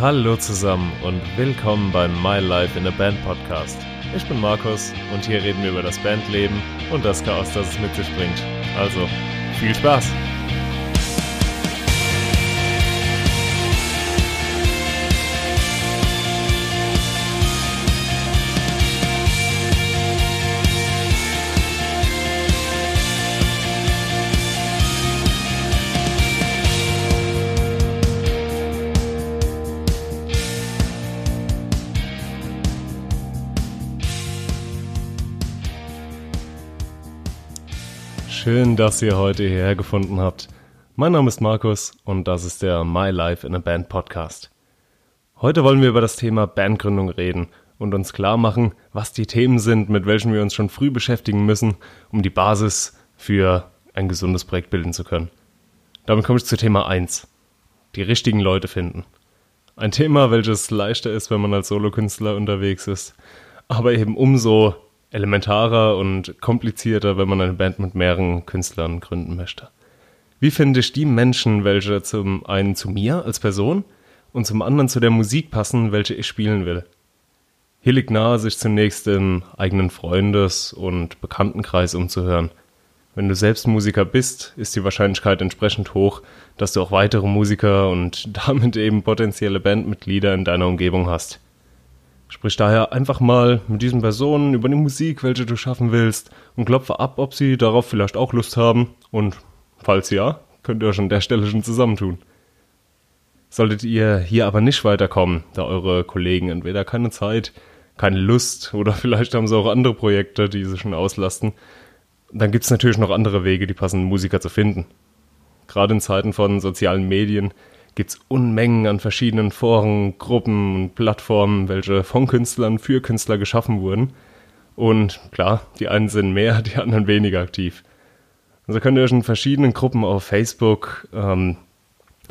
Hallo zusammen und willkommen beim My Life in a Band Podcast. Ich bin Markus und hier reden wir über das Bandleben und das Chaos, das es mit sich bringt. Also, viel Spaß! Schön, dass ihr heute hierher gefunden habt. Mein Name ist Markus und das ist der My Life in a Band Podcast. Heute wollen wir über das Thema Bandgründung reden und uns klar machen, was die Themen sind, mit welchen wir uns schon früh beschäftigen müssen, um die Basis für ein gesundes Projekt bilden zu können. Damit komme ich zu Thema 1. Die richtigen Leute finden. Ein Thema, welches leichter ist, wenn man als Solokünstler unterwegs ist, aber eben umso elementarer und komplizierter, wenn man eine Band mit mehreren Künstlern gründen möchte. Wie finde ich die Menschen, welche zum einen zu mir als Person und zum anderen zu der Musik passen, welche ich spielen will? Hier liegt nahe, sich zunächst im eigenen Freundes- und Bekanntenkreis umzuhören. Wenn du selbst Musiker bist, ist die Wahrscheinlichkeit entsprechend hoch, dass du auch weitere Musiker und damit eben potenzielle Bandmitglieder in deiner Umgebung hast. Sprich daher einfach mal mit diesen Personen über die Musik, welche du schaffen willst, und klopfe ab, ob sie darauf vielleicht auch Lust haben. Und falls ja, könnt ihr euch an der Stelle schon zusammentun. Solltet ihr hier aber nicht weiterkommen, da eure Kollegen entweder keine Zeit, keine Lust oder vielleicht haben sie auch andere Projekte, die sie schon auslasten, dann gibt es natürlich noch andere Wege, die passenden Musiker zu finden. Gerade in Zeiten von sozialen Medien gibt es Unmengen an verschiedenen Foren, Gruppen und Plattformen, welche von Künstlern für Künstler geschaffen wurden. Und klar, die einen sind mehr, die anderen weniger aktiv. Also könnt ihr euch in verschiedenen Gruppen auf Facebook, ähm,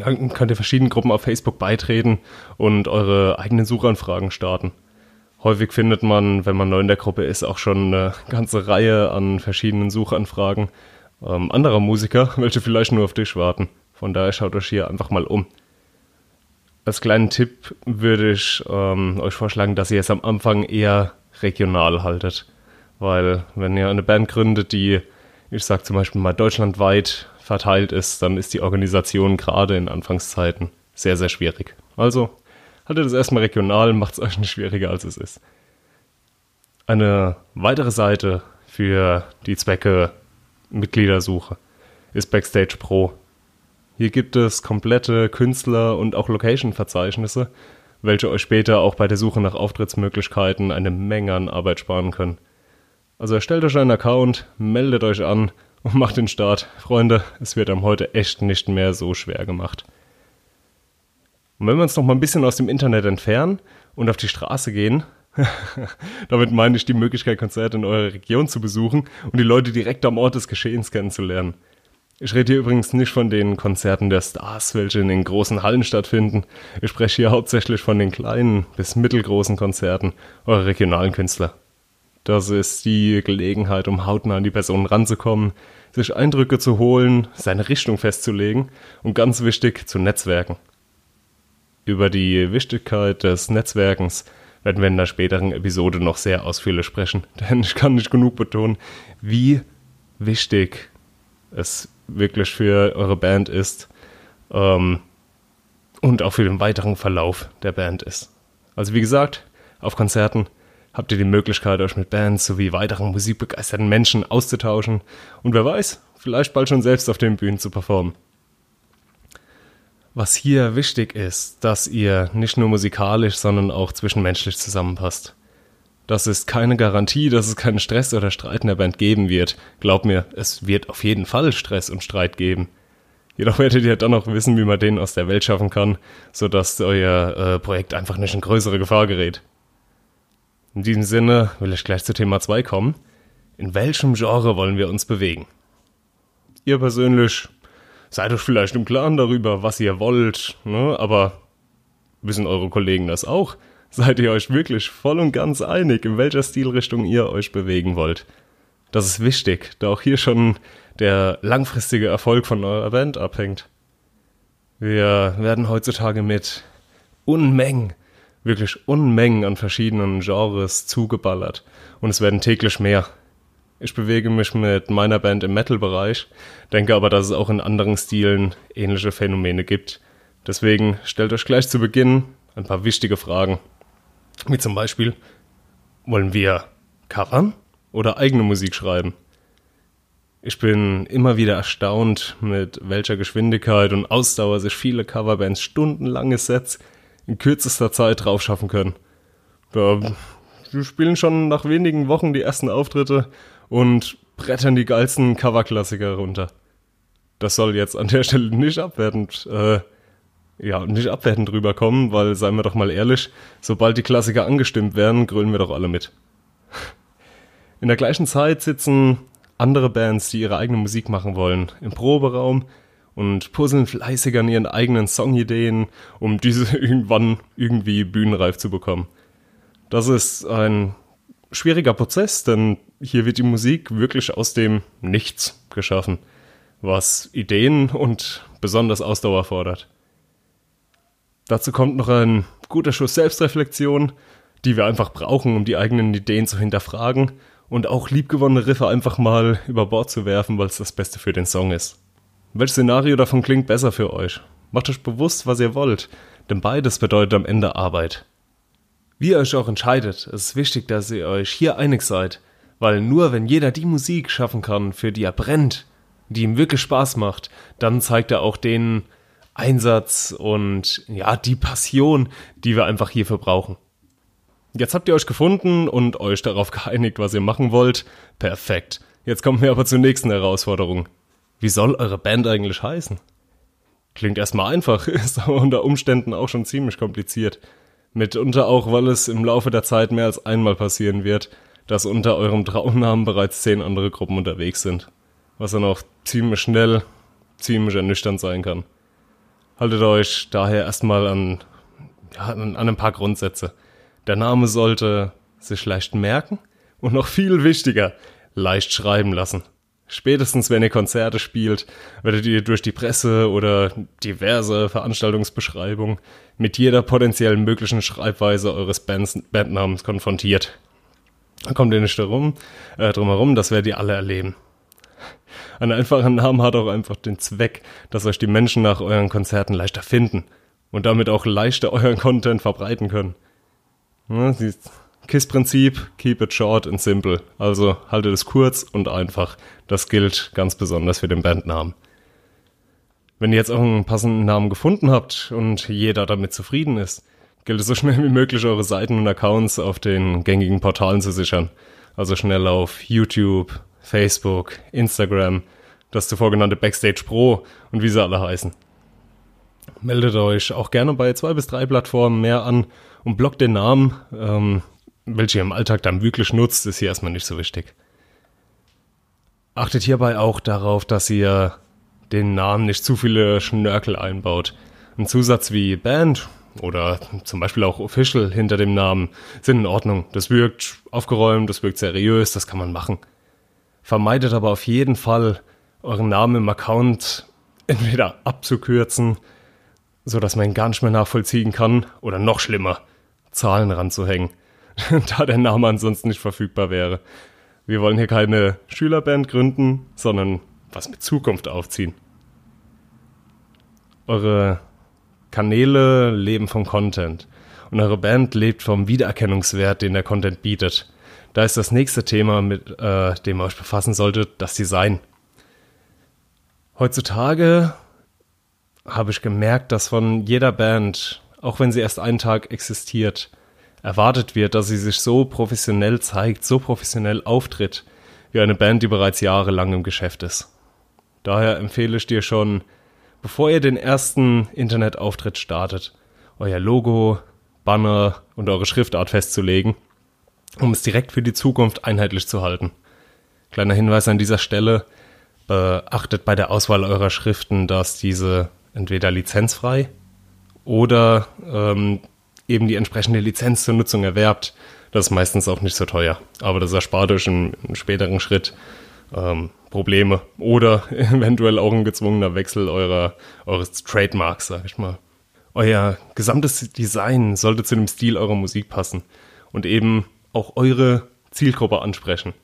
könnt ihr verschiedenen Gruppen auf Facebook beitreten und eure eigenen Suchanfragen starten. Häufig findet man, wenn man neu in der Gruppe ist, auch schon eine ganze Reihe an verschiedenen Suchanfragen ähm, anderer Musiker, welche vielleicht nur auf dich warten. Von daher schaut euch hier einfach mal um. Als kleinen Tipp würde ich ähm, euch vorschlagen, dass ihr es am Anfang eher regional haltet. Weil wenn ihr eine Band gründet, die, ich sag zum Beispiel mal deutschlandweit verteilt ist, dann ist die Organisation gerade in Anfangszeiten sehr, sehr schwierig. Also haltet es erstmal regional, macht es euch nicht schwieriger, als es ist. Eine weitere Seite für die Zwecke Mitgliedersuche ist Backstage Pro. Hier gibt es komplette Künstler- und auch Location-Verzeichnisse, welche euch später auch bei der Suche nach Auftrittsmöglichkeiten eine Menge an Arbeit sparen können. Also erstellt euch einen Account, meldet euch an und macht den Start. Freunde, es wird am heute echt nicht mehr so schwer gemacht. Und wenn wir uns noch mal ein bisschen aus dem Internet entfernen und auf die Straße gehen, damit meine ich die Möglichkeit, Konzerte in eurer Region zu besuchen und die Leute direkt am Ort des Geschehens kennenzulernen. Ich rede hier übrigens nicht von den Konzerten der Stars, welche in den großen Hallen stattfinden. Ich spreche hier hauptsächlich von den kleinen bis mittelgroßen Konzerten eurer regionalen Künstler. Das ist die Gelegenheit, um hautnah an die Personen ranzukommen, sich Eindrücke zu holen, seine Richtung festzulegen und ganz wichtig zu netzwerken. Über die Wichtigkeit des Netzwerkens werden wir in einer späteren Episode noch sehr ausführlich sprechen, denn ich kann nicht genug betonen, wie wichtig es wirklich für eure Band ist ähm, und auch für den weiteren Verlauf der Band ist. Also wie gesagt, auf Konzerten habt ihr die Möglichkeit, euch mit Bands sowie weiteren musikbegeisterten Menschen auszutauschen und wer weiß, vielleicht bald schon selbst auf den Bühnen zu performen. Was hier wichtig ist, dass ihr nicht nur musikalisch, sondern auch zwischenmenschlich zusammenpasst. Das ist keine Garantie, dass es keinen Stress oder Streit in der Band geben wird. Glaub mir, es wird auf jeden Fall Stress und Streit geben. Jedoch werdet ihr dann auch wissen, wie man den aus der Welt schaffen kann, sodass euer äh, Projekt einfach nicht in größere Gefahr gerät. In diesem Sinne will ich gleich zu Thema 2 kommen. In welchem Genre wollen wir uns bewegen? Ihr persönlich seid euch vielleicht im Klaren darüber, was ihr wollt, ne? aber wissen eure Kollegen das auch? Seid ihr euch wirklich voll und ganz einig, in welcher Stilrichtung ihr euch bewegen wollt? Das ist wichtig, da auch hier schon der langfristige Erfolg von eurer Band abhängt. Wir werden heutzutage mit Unmengen, wirklich Unmengen an verschiedenen Genres zugeballert. Und es werden täglich mehr. Ich bewege mich mit meiner Band im Metal-Bereich, denke aber, dass es auch in anderen Stilen ähnliche Phänomene gibt. Deswegen stellt euch gleich zu Beginn ein paar wichtige Fragen. Wie zum Beispiel, wollen wir covern oder eigene Musik schreiben? Ich bin immer wieder erstaunt, mit welcher Geschwindigkeit und Ausdauer sich viele Coverbands stundenlange Sets in kürzester Zeit draufschaffen können. Da, spielen schon nach wenigen Wochen die ersten Auftritte und brettern die geilsten Coverklassiker runter. Das soll jetzt an der Stelle nicht abwertend, äh, ja, nicht abwertend rüberkommen, weil, seien wir doch mal ehrlich, sobald die Klassiker angestimmt werden, grölen wir doch alle mit. In der gleichen Zeit sitzen andere Bands, die ihre eigene Musik machen wollen, im Proberaum und puzzeln fleißig an ihren eigenen Songideen, um diese irgendwann irgendwie bühnenreif zu bekommen. Das ist ein schwieriger Prozess, denn hier wird die Musik wirklich aus dem Nichts geschaffen, was Ideen und besonders Ausdauer fordert. Dazu kommt noch ein guter Schuss Selbstreflexion, die wir einfach brauchen, um die eigenen Ideen zu hinterfragen und auch liebgewonnene Riffe einfach mal über Bord zu werfen, weil es das Beste für den Song ist. Welches Szenario davon klingt besser für euch? Macht euch bewusst, was ihr wollt, denn beides bedeutet am Ende Arbeit. Wie ihr euch auch entscheidet, es ist wichtig, dass ihr euch hier einig seid, weil nur wenn jeder die Musik schaffen kann, für die er brennt, die ihm wirklich Spaß macht, dann zeigt er auch den Einsatz und ja, die Passion, die wir einfach hierfür brauchen. Jetzt habt ihr euch gefunden und euch darauf geeinigt, was ihr machen wollt. Perfekt. Jetzt kommen wir aber zur nächsten Herausforderung. Wie soll eure Band eigentlich heißen? Klingt erstmal einfach, ist aber unter Umständen auch schon ziemlich kompliziert. Mitunter auch, weil es im Laufe der Zeit mehr als einmal passieren wird, dass unter eurem Traumnamen bereits zehn andere Gruppen unterwegs sind. Was dann auch ziemlich schnell, ziemlich ernüchternd sein kann. Haltet euch daher erstmal an, ja, an ein paar Grundsätze. Der Name sollte sich leicht merken und noch viel wichtiger, leicht schreiben lassen. Spätestens wenn ihr Konzerte spielt, werdet ihr durch die Presse oder diverse Veranstaltungsbeschreibungen mit jeder potenziellen möglichen Schreibweise eures Bands, Bandnamens konfrontiert. Da kommt ihr nicht darum, äh, drum herum, das werdet ihr alle erleben. Ein einfacher Name hat auch einfach den Zweck, dass euch die Menschen nach euren Konzerten leichter finden und damit auch leichter euren Content verbreiten können. Ja, KISS-Prinzip, keep it short and simple. Also haltet es kurz und einfach. Das gilt ganz besonders für den Bandnamen. Wenn ihr jetzt auch einen passenden Namen gefunden habt und jeder damit zufrieden ist, gilt es so schnell wie möglich, eure Seiten und Accounts auf den gängigen Portalen zu sichern. Also schnell auf YouTube, Facebook, Instagram, das zuvor genannte Backstage Pro und wie sie alle heißen. Meldet euch auch gerne bei zwei bis drei Plattformen mehr an und blockt den Namen. Ähm, welche ihr im Alltag dann wirklich nutzt, ist hier erstmal nicht so wichtig. Achtet hierbei auch darauf, dass ihr den Namen nicht zu viele Schnörkel einbaut. Ein Zusatz wie Band oder zum Beispiel auch Official hinter dem Namen sind in Ordnung. Das wirkt aufgeräumt, das wirkt seriös, das kann man machen. Vermeidet aber auf jeden Fall, euren Namen im Account entweder abzukürzen, so dass man ihn gar nicht mehr nachvollziehen kann, oder noch schlimmer, Zahlen ranzuhängen. da der Name ansonsten nicht verfügbar wäre. Wir wollen hier keine Schülerband gründen, sondern was mit Zukunft aufziehen. Eure Kanäle leben vom Content und eure Band lebt vom Wiedererkennungswert, den der Content bietet. Da ist das nächste Thema, mit äh, dem ihr euch befassen solltet, das Design. Heutzutage habe ich gemerkt, dass von jeder Band, auch wenn sie erst einen Tag existiert, erwartet wird, dass sie sich so professionell zeigt, so professionell auftritt, wie eine Band, die bereits jahrelang im Geschäft ist. Daher empfehle ich dir schon, bevor ihr den ersten Internetauftritt startet, euer Logo, Banner und eure Schriftart festzulegen, um es direkt für die Zukunft einheitlich zu halten. Kleiner Hinweis an dieser Stelle, beachtet bei der Auswahl eurer Schriften, dass diese entweder lizenzfrei oder ähm, eben die entsprechende Lizenz zur Nutzung erwerbt. Das ist meistens auch nicht so teuer, aber das erspart euch im, im späteren Schritt ähm, Probleme oder eventuell auch ein gezwungener Wechsel eurer, eures Trademarks, sag ich mal. Euer gesamtes Design sollte zu dem Stil eurer Musik passen und eben auch eure Zielgruppe ansprechen.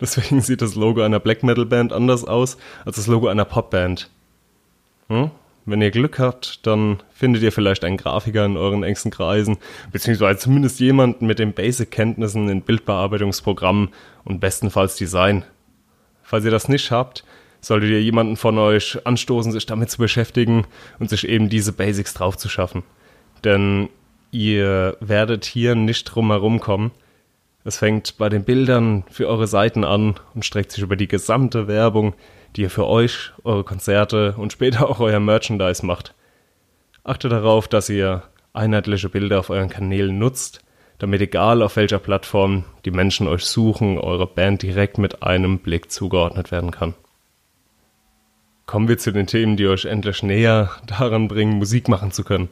Deswegen sieht das Logo einer Black Metal Band anders aus als das Logo einer Popband. Hm? Wenn ihr Glück habt, dann findet ihr vielleicht einen Grafiker in euren engsten Kreisen, beziehungsweise zumindest jemanden mit den Basic-Kenntnissen in Bildbearbeitungsprogrammen und bestenfalls Design. Falls ihr das nicht habt, solltet ihr jemanden von euch anstoßen, sich damit zu beschäftigen und sich eben diese Basics drauf zu schaffen. Denn ihr werdet hier nicht drum herum kommen. Es fängt bei den Bildern für eure Seiten an und streckt sich über die gesamte Werbung, die ihr für euch, eure Konzerte und später auch euer Merchandise macht. Achtet darauf, dass ihr einheitliche Bilder auf euren Kanälen nutzt, damit egal auf welcher Plattform die Menschen euch suchen, eure Band direkt mit einem Blick zugeordnet werden kann. Kommen wir zu den Themen, die euch endlich näher daran bringen, Musik machen zu können.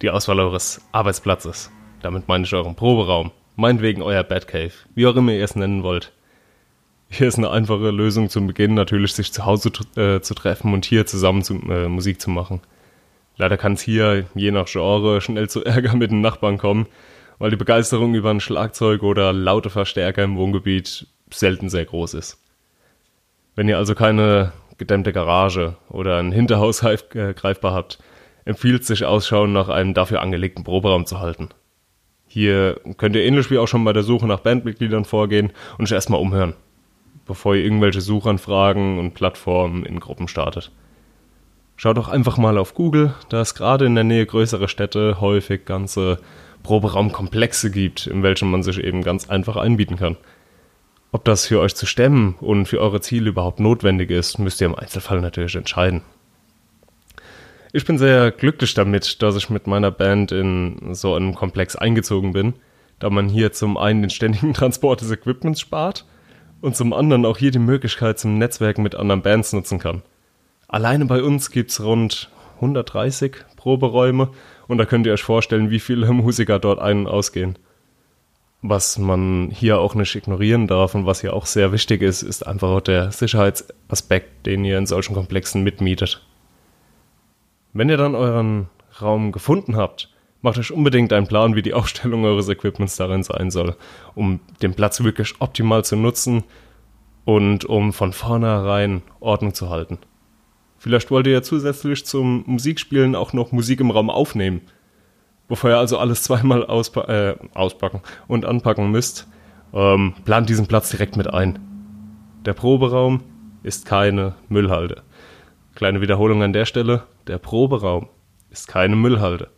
Die Auswahl eures Arbeitsplatzes. Damit meine ich euren Proberaum. Meinetwegen euer Batcave. Wie auch immer ihr es nennen wollt. Hier ist eine einfache Lösung zum Beginn, natürlich sich zu Hause äh, zu treffen und hier zusammen zu, äh, Musik zu machen. Leider kann es hier, je nach Genre, schnell zu Ärger mit den Nachbarn kommen, weil die Begeisterung über ein Schlagzeug oder laute Verstärker im Wohngebiet selten sehr groß ist. Wenn ihr also keine gedämmte Garage oder ein Hinterhaus äh, greifbar habt, empfiehlt sich Ausschau nach einem dafür angelegten Proberaum zu halten. Hier könnt ihr ähnlich wie auch schon bei der Suche nach Bandmitgliedern vorgehen und euch erstmal umhören, bevor ihr irgendwelche Suchanfragen und Plattformen in Gruppen startet. Schaut doch einfach mal auf Google, da es gerade in der Nähe größerer Städte häufig ganze Proberaumkomplexe gibt, in welchen man sich eben ganz einfach einbieten kann. Ob das für euch zu stemmen und für eure Ziele überhaupt notwendig ist, müsst ihr im Einzelfall natürlich entscheiden. Ich bin sehr glücklich damit, dass ich mit meiner Band in so einem Komplex eingezogen bin, da man hier zum einen den ständigen Transport des Equipments spart und zum anderen auch hier die Möglichkeit zum Netzwerken mit anderen Bands nutzen kann. Alleine bei uns gibt es rund 130 Proberäume und da könnt ihr euch vorstellen, wie viele Musiker dort ein- und ausgehen. Was man hier auch nicht ignorieren darf und was hier auch sehr wichtig ist, ist einfach auch der Sicherheitsaspekt, den ihr in solchen Komplexen mitmietet. Wenn ihr dann euren Raum gefunden habt, macht euch unbedingt einen Plan, wie die Aufstellung eures Equipments darin sein soll, um den Platz wirklich optimal zu nutzen und um von vornherein Ordnung zu halten. Vielleicht wollt ihr ja zusätzlich zum Musikspielen auch noch Musik im Raum aufnehmen bevor ihr also alles zweimal auspa äh, auspacken und anpacken müsst, ähm, plant diesen Platz direkt mit ein. Der Proberaum ist keine Müllhalde. Kleine Wiederholung an der Stelle, der Proberaum ist keine Müllhalde.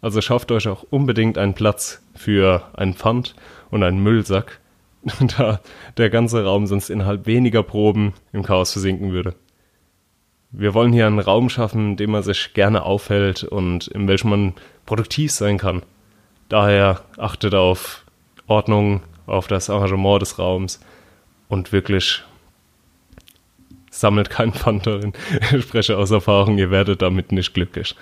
Also schafft euch auch unbedingt einen Platz für einen Pfand und einen Müllsack, da der ganze Raum sonst innerhalb weniger Proben im Chaos versinken würde. Wir wollen hier einen Raum schaffen, in dem man sich gerne aufhält und in welchem man produktiv sein kann. Daher achtet auf Ordnung, auf das Arrangement des Raums und wirklich sammelt keinen Pfand darin. Ich spreche aus Erfahrung, ihr werdet damit nicht glücklich.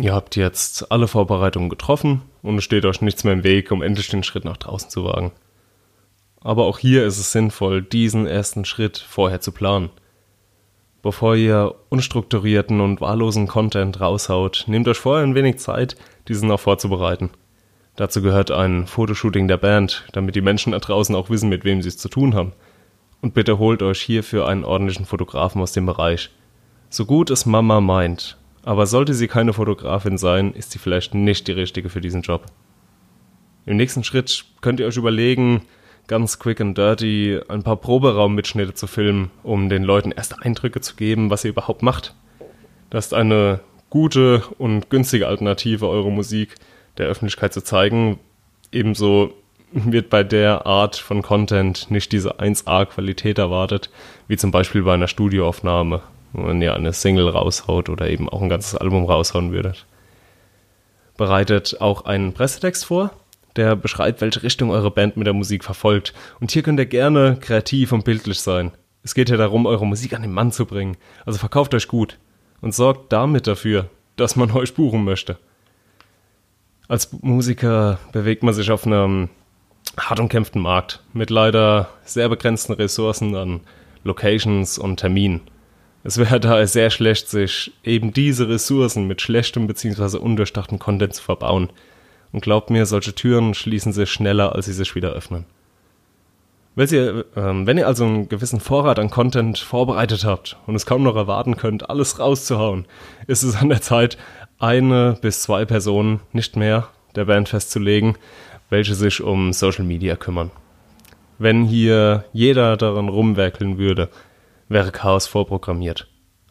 Ihr habt jetzt alle Vorbereitungen getroffen und es steht euch nichts mehr im Weg, um endlich den Schritt nach draußen zu wagen. Aber auch hier ist es sinnvoll, diesen ersten Schritt vorher zu planen. Bevor ihr unstrukturierten und wahllosen Content raushaut, nehmt euch vorher ein wenig Zeit, diesen auch vorzubereiten. Dazu gehört ein Fotoshooting der Band, damit die Menschen da draußen auch wissen, mit wem sie es zu tun haben. Und bitte holt euch hierfür einen ordentlichen Fotografen aus dem Bereich. So gut es Mama meint, aber sollte sie keine Fotografin sein, ist sie vielleicht nicht die richtige für diesen Job. Im nächsten Schritt könnt ihr euch überlegen, ganz quick and dirty ein paar Proberaummitschnitte zu filmen, um den Leuten erste Eindrücke zu geben, was ihr überhaupt macht. Das ist eine gute und günstige Alternative, eure Musik der Öffentlichkeit zu zeigen. Ebenso wird bei der Art von Content nicht diese 1A-Qualität erwartet, wie zum Beispiel bei einer Studioaufnahme, wenn ihr eine Single raushaut oder eben auch ein ganzes Album raushauen würdet. Bereitet auch einen Pressetext vor, der beschreibt, welche Richtung eure Band mit der Musik verfolgt. Und hier könnt ihr gerne kreativ und bildlich sein. Es geht ja darum, eure Musik an den Mann zu bringen. Also verkauft euch gut und sorgt damit dafür, dass man euch buchen möchte. Als Musiker bewegt man sich auf einem hart umkämpften Markt mit leider sehr begrenzten Ressourcen an Locations und Terminen. Es wäre daher sehr schlecht, sich eben diese Ressourcen mit schlechtem bzw. undurchdachten Content zu verbauen. Und glaubt mir, solche Türen schließen sich schneller, als sie sich wieder öffnen. Wenn ihr, ähm, wenn ihr also einen gewissen Vorrat an Content vorbereitet habt und es kaum noch erwarten könnt, alles rauszuhauen, ist es an der Zeit, eine bis zwei Personen, nicht mehr, der Band festzulegen, welche sich um Social Media kümmern. Wenn hier jeder daran rumwerkeln würde, wäre Chaos vorprogrammiert.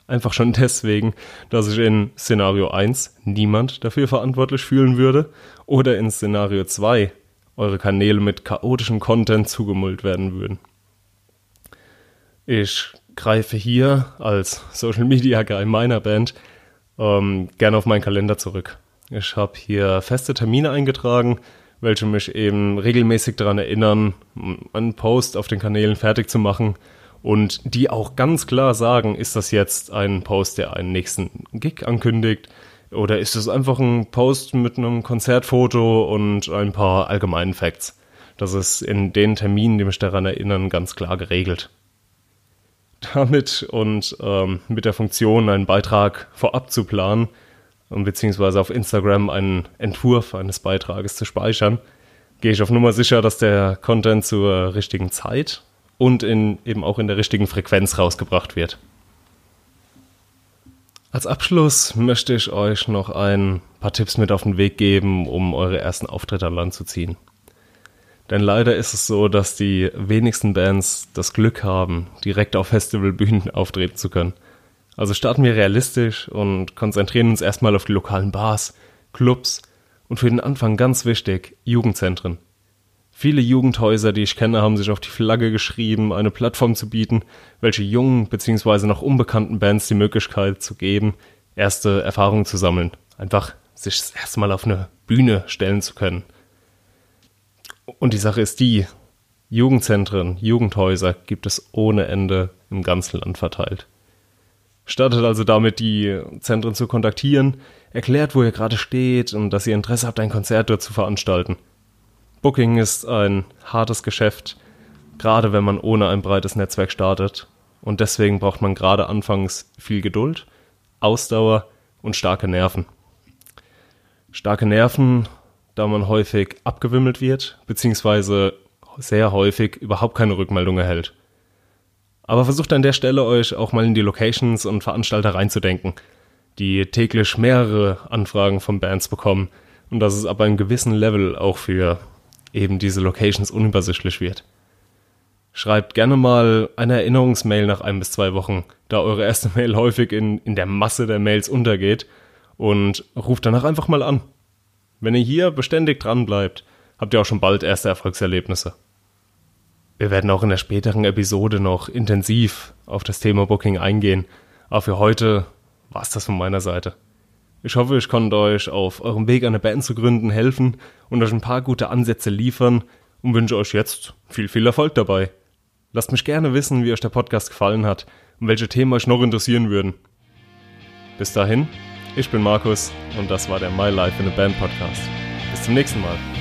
Einfach schon deswegen, dass sich in Szenario 1 niemand dafür verantwortlich fühlen würde oder in Szenario 2 eure Kanäle mit chaotischem Content zugemüllt werden würden. Ich greife hier als Social Media Guy meiner Band ähm, gerne auf meinen Kalender zurück. Ich habe hier feste Termine eingetragen, welche mich eben regelmäßig daran erinnern, einen Post auf den Kanälen fertig zu machen und die auch ganz klar sagen, ist das jetzt ein Post, der einen nächsten Gig ankündigt oder ist es einfach ein Post mit einem Konzertfoto und ein paar allgemeinen Facts. Das ist in den Terminen, die mich daran erinnern, ganz klar geregelt. Damit und ähm, mit der Funktion, einen Beitrag vorab zu planen, beziehungsweise auf Instagram einen Entwurf eines Beitrages zu speichern, gehe ich auf Nummer sicher, dass der Content zur richtigen Zeit und in, eben auch in der richtigen Frequenz rausgebracht wird. Als Abschluss möchte ich euch noch ein paar Tipps mit auf den Weg geben, um eure ersten Auftritte an Land zu ziehen. Denn leider ist es so, dass die wenigsten Bands das Glück haben, direkt auf Festivalbühnen auftreten zu können. Also starten wir realistisch und konzentrieren uns erstmal auf die lokalen Bars, Clubs und für den Anfang ganz wichtig, Jugendzentren. Viele Jugendhäuser, die ich kenne, haben sich auf die Flagge geschrieben, eine Plattform zu bieten, welche jungen bzw. noch unbekannten Bands die Möglichkeit zu geben, erste Erfahrungen zu sammeln. Einfach sich erstmal auf eine Bühne stellen zu können. Und die Sache ist die, Jugendzentren, Jugendhäuser gibt es ohne Ende im ganzen Land verteilt. Startet also damit, die Zentren zu kontaktieren, erklärt, wo ihr gerade steht und dass ihr Interesse habt, ein Konzert dort zu veranstalten. Booking ist ein hartes Geschäft, gerade wenn man ohne ein breites Netzwerk startet. Und deswegen braucht man gerade anfangs viel Geduld, Ausdauer und starke Nerven. Starke Nerven, da man häufig abgewimmelt wird, beziehungsweise sehr häufig überhaupt keine Rückmeldung erhält. Aber versucht an der Stelle euch auch mal in die Locations und Veranstalter reinzudenken, die täglich mehrere Anfragen von Bands bekommen und dass es ab einem gewissen Level auch für eben diese Locations unübersichtlich wird. Schreibt gerne mal eine Erinnerungsmail nach ein bis zwei Wochen, da eure erste Mail häufig in, in der Masse der Mails untergeht und ruft danach einfach mal an. Wenn ihr hier beständig dran bleibt, habt ihr auch schon bald erste Erfolgserlebnisse. Wir werden auch in der späteren Episode noch intensiv auf das Thema Booking eingehen, aber für heute war es das von meiner Seite. Ich hoffe, ich konnte euch auf eurem Weg eine Band zu gründen helfen und euch ein paar gute Ansätze liefern und wünsche euch jetzt viel, viel Erfolg dabei. Lasst mich gerne wissen, wie euch der Podcast gefallen hat und welche Themen euch noch interessieren würden. Bis dahin, ich bin Markus und das war der My Life in a Band Podcast. Bis zum nächsten Mal.